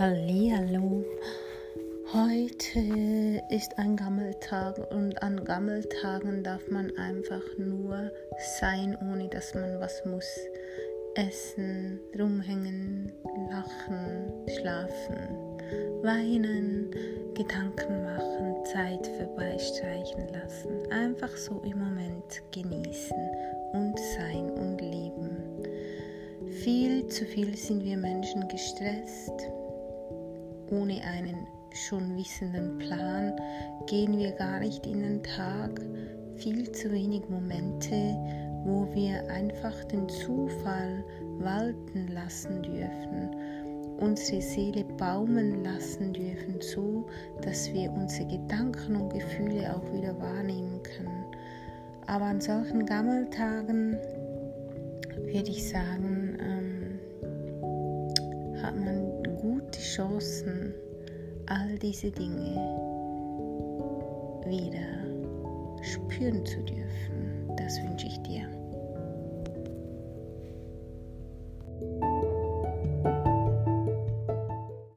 Hallo. Heute ist ein Gammeltag und an Gammeltagen darf man einfach nur sein, ohne dass man was muss. Essen, rumhängen, lachen, schlafen, weinen, Gedanken machen, Zeit vorbeistreichen lassen. Einfach so im Moment genießen und sein und leben. Viel zu viel sind wir Menschen gestresst ohne einen schon wissenden Plan gehen wir gar nicht in den Tag. Viel zu wenig Momente, wo wir einfach den Zufall walten lassen dürfen, unsere Seele baumen lassen dürfen, so dass wir unsere Gedanken und Gefühle auch wieder wahrnehmen können. Aber an solchen Gammeltagen würde ich sagen, Chancen, all diese Dinge wieder spüren zu dürfen. Das wünsche ich.